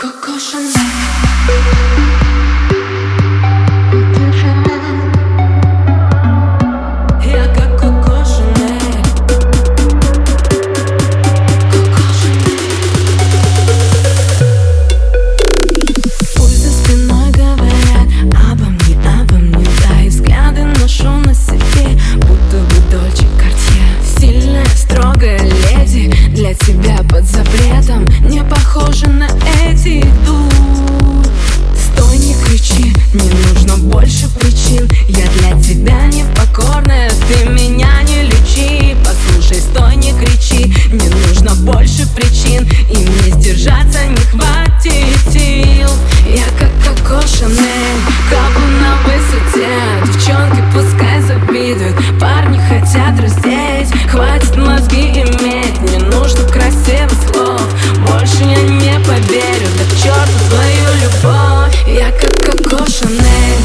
Коко Шанель не нужно больше причин. Я для тебя непокорная, ты меня не лечи. Послушай, стой, не кричи, не нужно больше причин И мне сдержаться не хватит сил. Я как Коко Шанель, как кошеный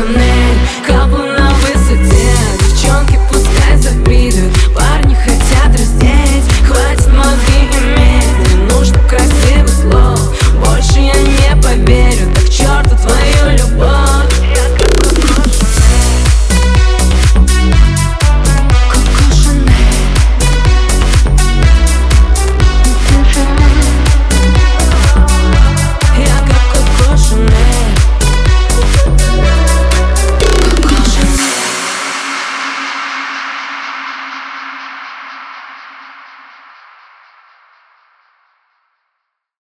Chanel Kapılar